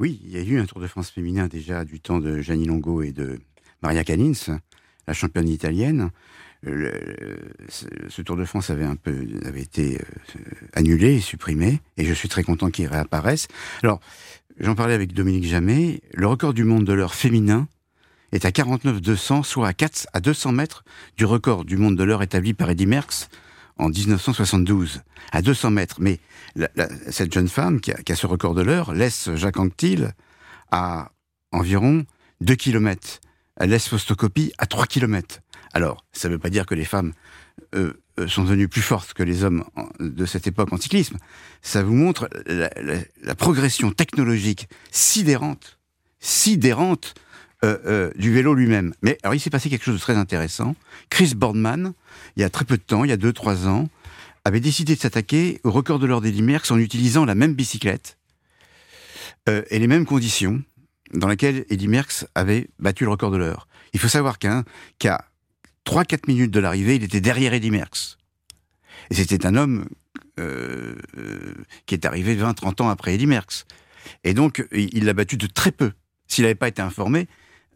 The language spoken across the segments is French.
Oui, il y a eu un Tour de France féminin déjà du temps de Gianni Longo et de Maria Canins, la championne italienne. ce, Tour de France avait un peu avait été euh, annulé et supprimé, et je suis très content qu'il réapparaisse. Alors, j'en parlais avec Dominique Jamais. Le record du monde de l'heure féminin est à 49 200, soit à 4 à 200 mètres du record du monde de l'heure établi par Eddy Merckx en 1972, à 200 mètres. Mais cette jeune femme qui a, ce record de l'heure laisse Jacques Anquetil à environ 2 km. Elle laisse Fostocopie à 3 km. Alors, ça ne veut pas dire que les femmes euh, euh, sont devenues plus fortes que les hommes de cette époque en cyclisme. Ça vous montre la progression technologique sidérante, sidérante euh, euh, du vélo lui-même. Mais alors il s'est passé quelque chose de très intéressant. Chris Boardman, il y a très peu de temps, il y a 2-3 ans, avait décidé de s'attaquer au record de l'or des Merckx en utilisant la même bicyclette euh, et les mêmes conditions dans lesquelles Eddy Merckx avait battu le record de l'heure. Il faut savoir qu'à 3-4 minutes de l'arrivée, il était derrière Eddy Merckx. Et c'était un homme qui est arrivé 20-30 ans après Eddy Merckx. Et donc, il l'a battu de très peu. S'il n'avait pas été informé,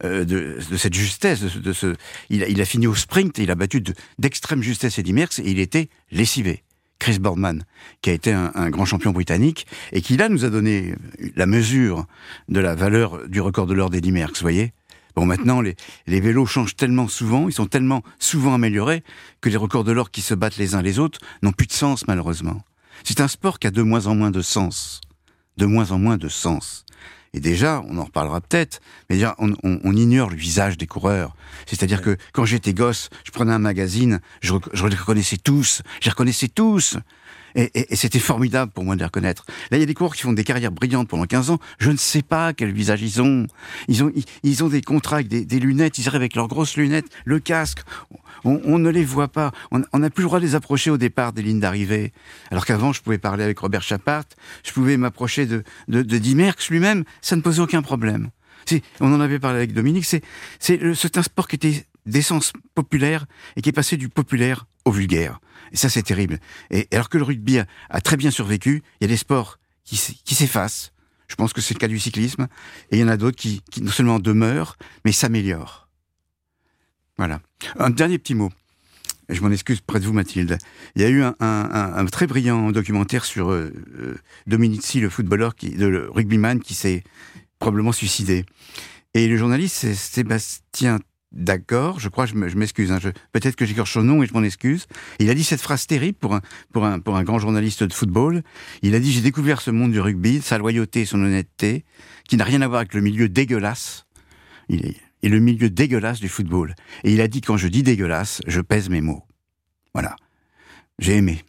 euh, de, cette justesse, de, ce, il a, fini au sprint, et il a battu d'extrême justesse Eddie Merckx et il était lessivé. Chris Boardman, qui a été un, grand champion britannique et qui là nous a donné la mesure de la valeur du record de l'or d'Eddie Merckx, vous voyez Bon, maintenant, les, les, vélos changent tellement souvent, ils sont tellement souvent améliorés, que les records de l'or qui se battent les uns les autres n'ont plus de sens, malheureusement. C'est un sport qui a de moins en moins de sens. De moins en moins de sens. Et déjà, on en reparlera peut-être, mais déjà, on, ignore le visage des coureurs. C'est-à-dire que quand j'étais gosse, je prenais un magazine, je, je les reconnaissais tous, je les reconnaissais tous. Et, c'était formidable pour moi de les reconnaître. Là, il y a des coureurs qui font des carrières brillantes pendant 15 ans. Je ne sais pas quel visage ils ont. Ils ont, ils, ont des contrats avec des, lunettes. Ils arrivent avec leurs grosses lunettes, le casque. On, ne les voit pas. On n'a plus le droit de les approcher au départ des lignes d'arrivée. Alors qu'avant, je pouvais parler avec Robert Chapart. Je pouvais m'approcher de, de, de lui-même. Ça ne posait aucun problème. On en avait parlé avec Dominique. C'est un sport qui était d'essence populaire et qui est passé du populaire au vulgaire. Et ça, c'est terrible. Et alors que le rugby a, très bien survécu, il y a des sports qui, s'effacent. Je pense que c'est le cas du cyclisme. Et il y en a d'autres qui, non seulement demeurent, mais s'améliorent. Voilà. Un dernier petit mot. Je m'en excuse près de vous, Mathilde. Il y a eu un, très brillant documentaire sur euh, euh, Dominici, le footballeur, le rugbyman, qui s'est probablement suicidé. Et le journaliste, c'est Sébastien d'accord, je crois, je m'excuse, hein, peut-être que j'écorche son nom et je m'en excuse. Il a dit cette phrase terrible pour un, grand journaliste de football. Il a dit, j'ai découvert ce monde du rugby, sa loyauté et son honnêteté, qui n'a rien à voir avec le milieu dégueulasse. Il est, et le milieu dégueulasse du football. Et il a dit, quand je dis dégueulasse, je pèse mes mots. Voilà. J'ai aimé.